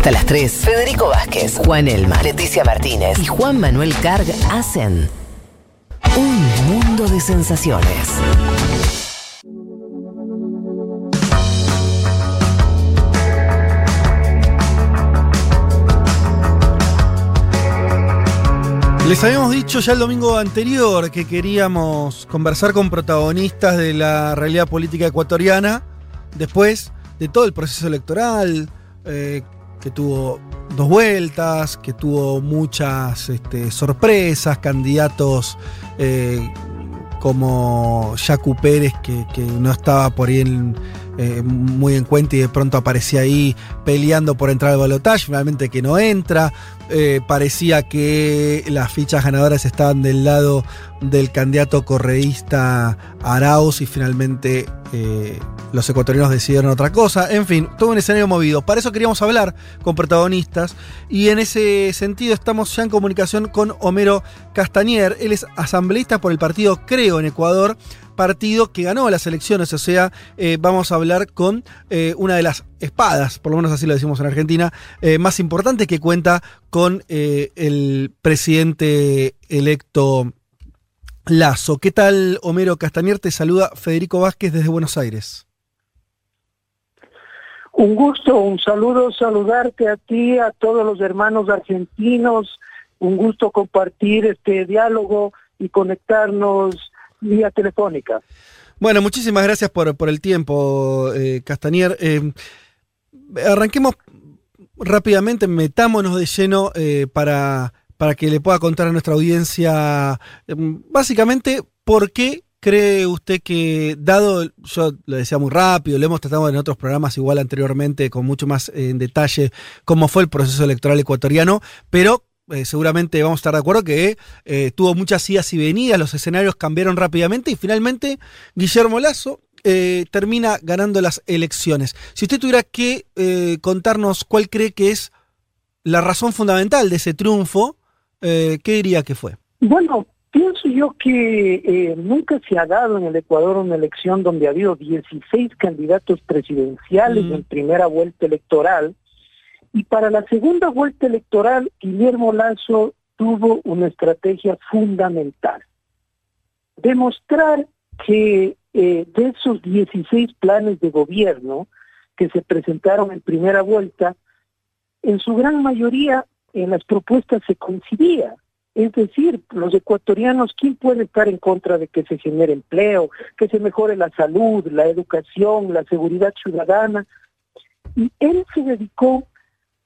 Hasta las 3, Federico Vázquez, Juan Elma, Leticia Martínez y Juan Manuel Carg hacen un mundo de sensaciones. Les habíamos dicho ya el domingo anterior que queríamos conversar con protagonistas de la realidad política ecuatoriana después de todo el proceso electoral, eh, que tuvo dos vueltas, que tuvo muchas este, sorpresas, candidatos eh, como Jacu Pérez, que, que no estaba por ahí en, eh, muy en cuenta y de pronto aparecía ahí peleando por entrar al balotaje, finalmente que no entra. Eh, parecía que las fichas ganadoras estaban del lado del candidato correísta Arauz y finalmente eh, los ecuatorianos decidieron otra cosa. En fin, todo un escenario movido. Para eso queríamos hablar con protagonistas y en ese sentido estamos ya en comunicación con Homero Castañer. Él es asambleísta por el partido Creo en Ecuador partido que ganó las elecciones, o sea, eh, vamos a hablar con eh, una de las espadas, por lo menos así lo decimos en Argentina, eh, más importante que cuenta con el presidente electo Lazo. ¿Qué tal, Homero Castañer? Te saluda Federico Vázquez desde Buenos Aires. Un gusto, un saludo, saludarte a ti, a todos los hermanos argentinos, un gusto compartir este diálogo y conectarnos vía telefónica. Bueno, muchísimas gracias por, por el tiempo, eh, Castanier. Eh, arranquemos rápidamente, metámonos de lleno eh, para, para que le pueda contar a nuestra audiencia, básicamente, por qué cree usted que, dado, yo lo decía muy rápido, lo hemos tratado en otros programas igual anteriormente, con mucho más en detalle, cómo fue el proceso electoral ecuatoriano, pero eh, seguramente vamos a estar de acuerdo que eh, tuvo muchas idas y venidas, los escenarios cambiaron rápidamente y finalmente Guillermo Lazo eh, termina ganando las elecciones. Si usted tuviera que contarnos cuál cree que es la razón fundamental de ese triunfo, ¿qué diría que fue? Bueno, pienso yo que nunca se ha dado en el Ecuador una elección donde ha habido 16 candidatos presidenciales mm. en primera vuelta electoral y para la segunda vuelta electoral, Guillermo Lazo tuvo una estrategia fundamental. Demostrar que eh, de esos 16 planes de gobierno que se presentaron en primera vuelta, en su gran mayoría en las propuestas se coincidía. Es decir, los ecuatorianos, ¿quién puede estar en contra de que se genere empleo, que se mejore la salud, la educación, la seguridad ciudadana? Y él se dedicó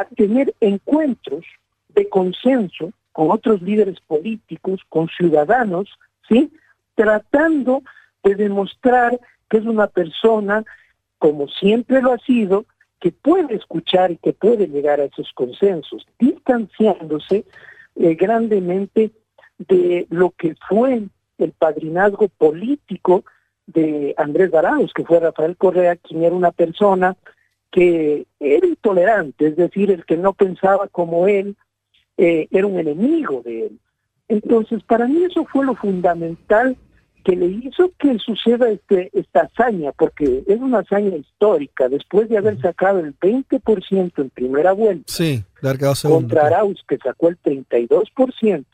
a tener encuentros de consenso con otros líderes políticos, con ciudadanos, ¿sí? Tratando de demostrar que es una persona, como siempre lo ha sido, que puede escuchar y que puede llegar a esos consensos, distanciándose eh, grandemente de lo que fue el padrinazgo político de Andrés Darados, que fue Rafael Correa, quien era una persona que era intolerante, es decir, el que no pensaba como él eh, era un enemigo de él. Entonces, para mí eso fue lo fundamental que le hizo que suceda este, esta hazaña, porque es una hazaña histórica, después de haber sacado el 20% en primera vuelta, sí, contra Arauz, que sacó el 32%,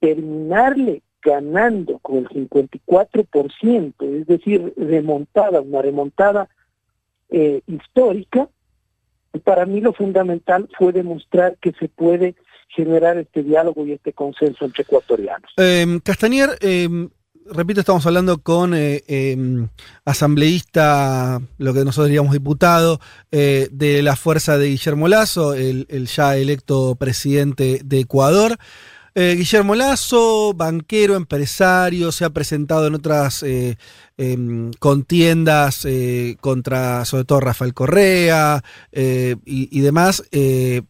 terminarle ganando con el 54%, es decir, remontada, una remontada eh, histórica, para mí lo fundamental fue demostrar que se puede generar este diálogo y este consenso entre ecuatorianos. Eh, Castañer, em, repito, estamos hablando con eh, em, asambleísta, lo que nosotros diríamos diputado, eh, de la fuerza de Guillermo Lazo, el ya electo presidente de Ecuador. Eh, Guillermo Lazo, banquero, empresario, se ha presentado en otras eh, em, contiendas eh, contra, sobre todo, Rafael Correa y, demás. en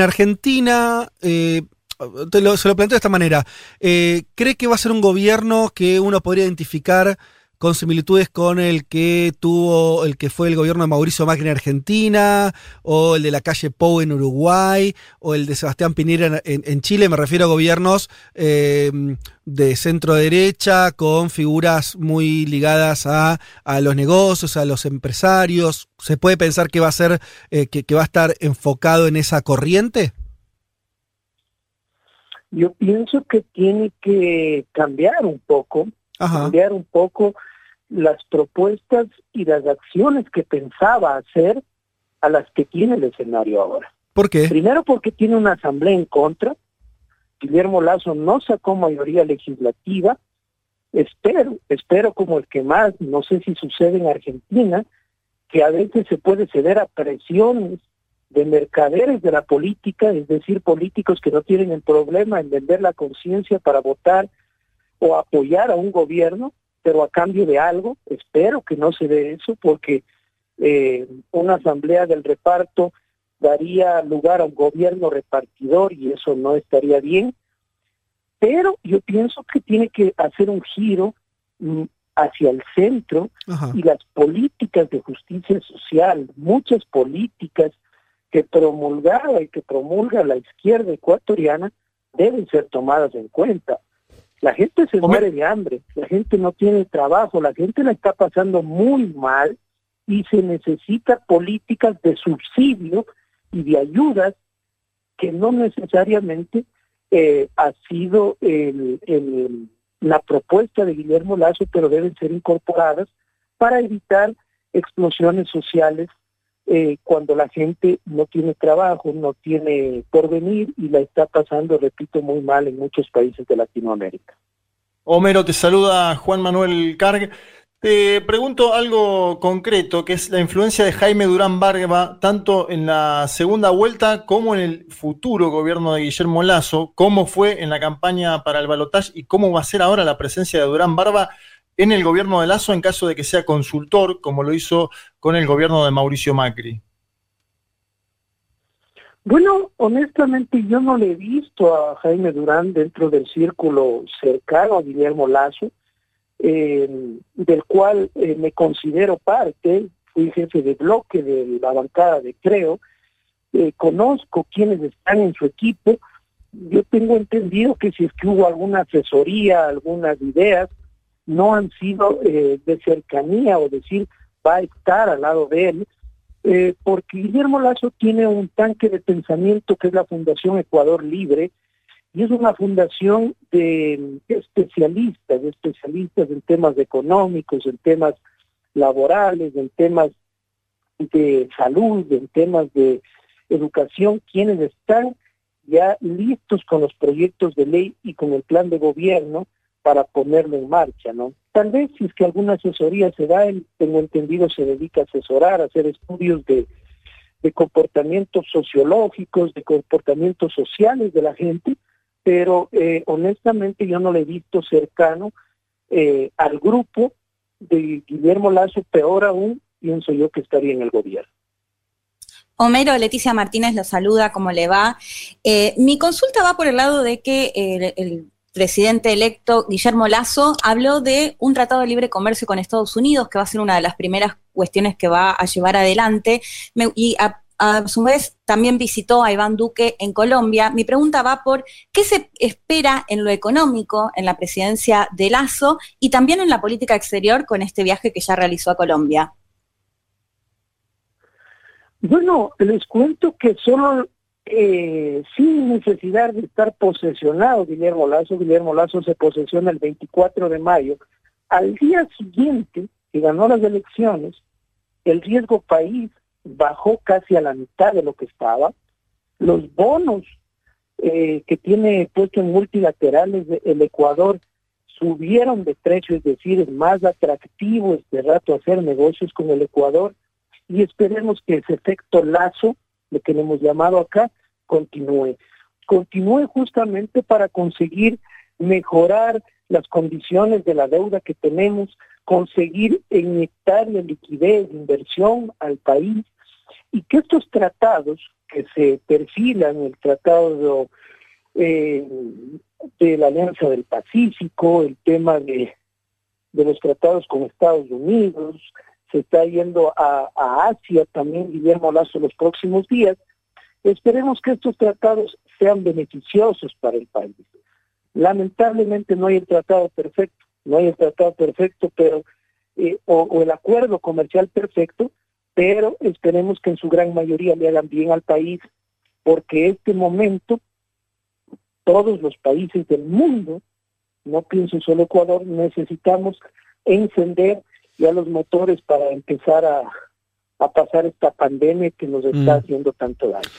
Argentina, se lo planteo de esta manera, ¿cree que va a ser un gobierno que uno podría identificar con similitudes con el que tuvo, el que fue el gobierno de Mauricio Macri en Argentina, o el de la calle Pou en Uruguay, o el de Sebastián Pinera en, Chile. Me refiero a gobiernos em, de centro derecha, con figuras muy ligadas a, los negocios, a los empresarios. ¿Se puede pensar que va a ser, eh, que va a estar enfocado en esa corriente? Yo pienso que tiene que cambiar un poco, cambiar un poco las propuestas y las acciones que pensaba hacer a las que tiene el escenario ahora. ¿Por qué? Primero porque tiene una asamblea en contra. Guillermo Lazo no sacó mayoría legislativa. Espero, espero como el que más, no sé si sucede en Argentina, que a veces se puede ceder a presiones de mercaderes de la política, es decir, políticos que no tienen el problema en vender la conciencia para votar o apoyar a un gobierno, pero a cambio de algo. Espero que no se dé eso porque eh, una asamblea del reparto daría lugar a un gobierno repartidor y eso no estaría bien. Pero yo pienso que tiene que hacer un giro mm, hacia el centro y las políticas de justicia social, muchas políticas que promulgaba y que promulga la izquierda ecuatoriana deben ser tomadas en cuenta. La gente se muere de hambre, la gente no tiene trabajo, la gente la está pasando muy mal y se necesita políticas de subsidio y de ayudas que no necesariamente eh, ha sido la propuesta de Guillermo Lazo, pero deben ser incorporadas para evitar explosiones sociales eh, cuando la gente no tiene trabajo, no tiene porvenir y la está pasando, repito, muy mal en muchos países de Latinoamérica. Homero, te saluda Juan Manuel Carg. Te pregunto algo concreto, que es la influencia de Jaime Durán Barba, tanto en la segunda vuelta como en el futuro gobierno de Guillermo Lazo, cómo fue en la campaña para el balotaje y cómo va a ser ahora la presencia de Durán Barba en el gobierno de Lazo en caso de que sea consultor, como lo hizo con el gobierno de Mauricio Macri? Bueno, honestamente yo no le he visto a Jaime Durán dentro del círculo cercano a Guillermo Lazo, eh, del cual eh, me considero parte, fui jefe de bloque de la bancada de Creo, eh, conozco quienes están en su equipo, yo tengo entendido que si es que hubo alguna asesoría, algunas ideas, no han sido eh, de cercanía o decir va a estar al lado de él, eh, porque Guillermo Lazo tiene un tanque de pensamiento que es la Fundación Ecuador Libre, y es una fundación de especialistas, de especialistas en temas económicos, en temas laborales, en temas de salud, en temas de educación, quienes están ya listos con los proyectos de ley y con el plan de gobierno para ponerlo en marcha, ¿no? Tal vez si es que alguna asesoría se da, tengo entendido, se dedica a asesorar, a hacer estudios de, comportamientos sociológicos, de comportamientos sociales de la gente, pero eh, honestamente yo no le he visto cercano eh, al grupo de Guillermo Lazo, peor aún, pienso yo que estaría en el gobierno. Homero, Leticia Martínez lo saluda, ¿cómo le va? Eh, mi consulta va por el lado de que el presidente electo Guillermo Lazo habló de un tratado de libre comercio con Estados Unidos, que va a ser una de las primeras cuestiones que va a llevar adelante. y a, su vez también visitó a Iván Duque en Colombia. Mi pregunta va por qué se espera en lo económico en la presidencia de Lazo y también en la política exterior con este viaje que ya realizó a Colombia. Bueno, les cuento que solo eh, sin necesidad de estar posesionado Guillermo Lazo. Guillermo Lazo se posesiona el 24 de mayo. Al día siguiente que ganó las elecciones, el riesgo país bajó casi a la mitad de lo que estaba. Los bonos eh, que tiene puesto en multilaterales el Ecuador subieron de precio, es decir, es más atractivo este rato hacer negocios con el Ecuador y esperemos que ese efecto lazo lo que le hemos llamado acá, continúe. Continúe justamente para conseguir mejorar las condiciones de la deuda que tenemos, conseguir inyectar la liquidez, inversión al país y que estos tratados que se perfilan, el tratado de, eh, de la Alianza del Pacífico, el tema de los tratados con Estados Unidos, se está yendo a, Asia también Guillermo Lazo los próximos días. Esperemos que estos tratados sean beneficiosos para el país. Lamentablemente no hay el tratado perfecto, no hay el tratado perfecto, pero eh, o, el acuerdo comercial perfecto, pero esperemos que en su gran mayoría le hagan bien al país, porque este momento todos los países del mundo, no pienso solo Ecuador, necesitamos encender ya los motores para empezar a, pasar esta pandemia que nos está mm. haciendo tanto daño.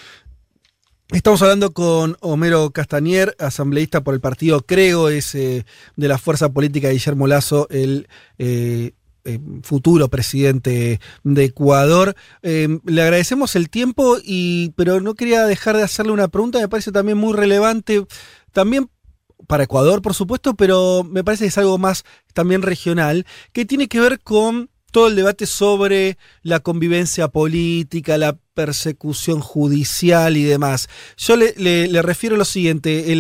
Estamos hablando con Homero Castañer, asambleísta por el partido Creo, es eh, de la fuerza política de Guillermo Lazo, el eh, eh, futuro presidente de Ecuador. le agradecemos el tiempo, y, pero no quería dejar de hacerle una pregunta, me parece también muy relevante, también para Ecuador, por supuesto, pero me parece que es algo más también regional, que tiene que ver con todo el debate sobre la convivencia política, la persecución judicial y demás. Yo le, refiero a lo siguiente, en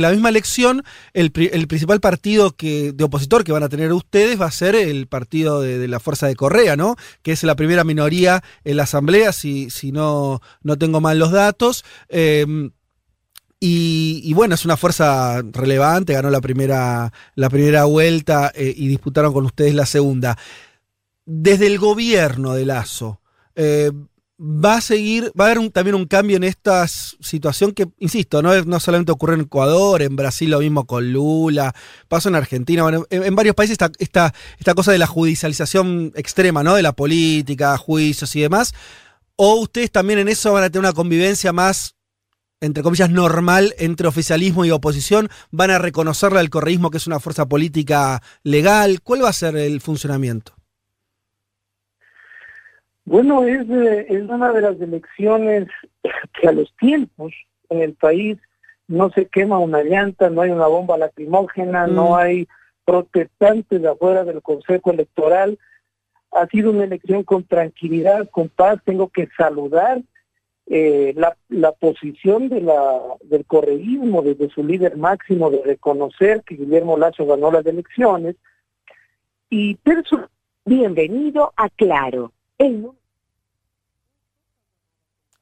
la, misma elección, el, principal partido que, de opositor que van a tener ustedes va a ser el partido de, la Fuerza de Correa, ¿no? Que es la primera minoría en la Asamblea, si, si no, no tengo mal los datos. Em, y, bueno, es una fuerza relevante, ganó la primera, la primera vuelta eh, y disputaron con ustedes la segunda. Desde el gobierno de Lazo, eh, va a seguir, va a haber también un cambio en esta situación que, insisto, no, no solamente ocurre en Ecuador, en Brasil lo mismo con Lula, pasó en Argentina, en, varios países esta, esta, esta cosa de la judicialización extrema, ¿no? De la política, juicios y demás. O ustedes también en eso van a tener una convivencia más entre comillas, normal entre oficialismo y oposición? ¿Van a reconocerle al correísmo que es una fuerza política legal? ¿Cuál va a ser el funcionamiento? Bueno, es, eh, es una de las elecciones que a los tiempos en el país no se quema una llanta, no hay una bomba lacrimógena, no mm. hay protestantes afuera del Consejo Electoral. Ha sido una elección con tranquilidad, con paz. Tengo que saludar eh, la, la, posición de la, del correísmo desde su líder máximo de reconocer que Guillermo Lazo ganó las elecciones. Y Bienvenido a Claro.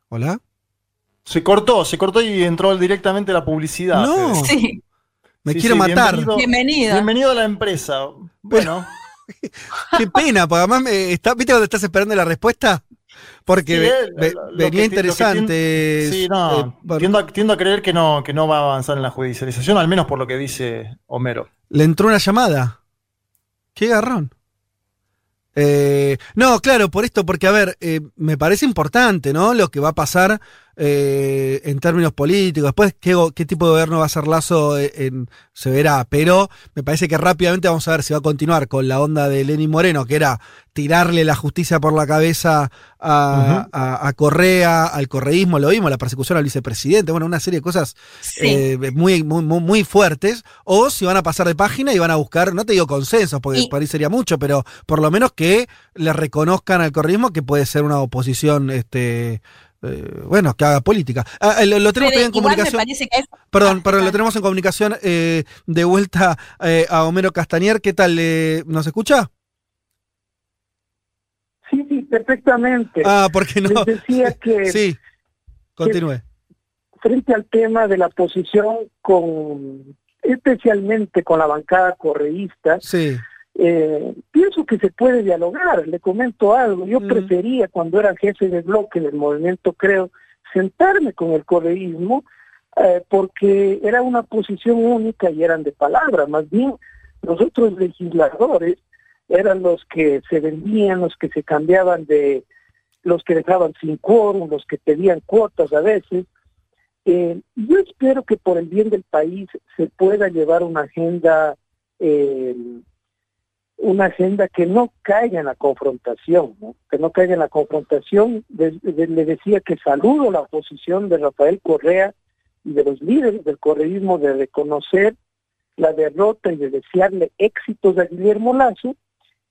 Hola. Se cortó, se cortó y entró directamente la publicidad. No. Sí. Me quiero matar. Bienvenido, bienvenido. a la empresa. Bueno. Qué pena, porque además me está, ¿viste cuando estás esperando la respuesta? Porque venía interesante. sí, no, eh, tiendo, a, creer que no, que no va a avanzar en la judicialización, al menos por lo que dice Homero. Le entró una llamada. Qué garrón. Eh, no, claro, por esto, porque a ver, eh, me parece importante, ¿no? Lo que va a pasar eh, en términos políticos. Después, ¿qué, tipo de gobierno va a ser Lazo eh, en, se verá. Pero me parece que rápidamente vamos a ver si va a continuar con la onda de Lenín Moreno, que era tirarle la justicia por la cabeza a, Correa, al correísmo, lo vimos, la persecución al vicepresidente, bueno, una serie de cosas eh, muy, muy, muy, fuertes. O si van a pasar de página y van a buscar, no te digo consensos, porque para ahí sería mucho, pero por lo menos que le reconozcan al correísmo que puede ser una oposición este, eh, bueno, que haga política. Ah, lo, tenemos en comunicación. Perdón, pero lo tenemos en comunicación eh, de vuelta eh, a Homero Castañer. ¿Qué tal? ¿Nos escucha? Sí, sí, perfectamente. Ah, porque no. decía que. sí, continúe. frente al tema de la posición con, especialmente con la bancada correísta, sí eh, pienso que se puede dialogar. Le comento algo. Yo mm. prefería, cuando era jefe de bloque del movimiento, creo, sentarme con el correísmo, eh, porque era una posición única y eran de palabra. Más bien, los otros legisladores eran los que se vendían, los que se cambiaban de, los que dejaban sin quórum, los que pedían cuotas a veces. Eh, yo espero que por el bien del país se pueda llevar una agenda eh, una agenda que no caiga en la confrontación, que no caiga en la confrontación. le decía que saludo la oposición de Rafael Correa y de los líderes del correísmo de reconocer la derrota y de desearle éxitos a Guillermo Lazo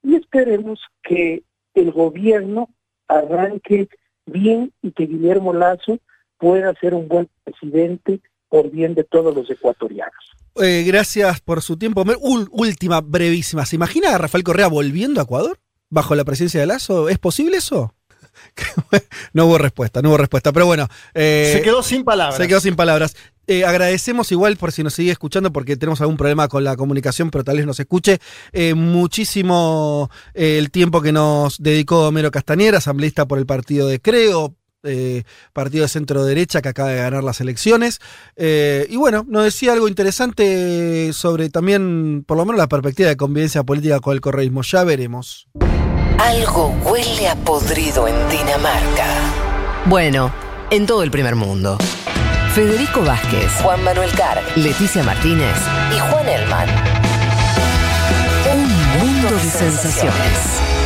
y esperemos que el gobierno arranque bien y que Guillermo Lazo pueda ser un buen presidente por bien de todos los ecuatorianos. Eh, gracias por su tiempo. última, brevísima. ¿Se imagina a Rafael Correa volviendo a Ecuador? ¿Bajo la presidencia de Lazo? ¿Es posible eso? no hubo respuesta, no hubo respuesta. Pero bueno. Eh, se quedó sin palabras. Se quedó sin palabras. Eh, agradecemos igual por si nos sigue escuchando, porque tenemos algún problema con la comunicación, pero tal vez nos escuche. Eh, muchísimo el tiempo que nos dedicó Homero Castañera, asambleísta por el partido de Creo, partido de centro derecha que acaba de ganar las elecciones. y bueno, nos decía algo interesante sobre también, por lo menos, la perspectiva de convivencia política con el correísmo. Ya veremos. Algo huele a podrido en Dinamarca. Bueno, en todo el primer mundo. Federico Vázquez, Juan Manuel Carr, Leticia Martínez y Juan Elman. Un mundo de sensaciones.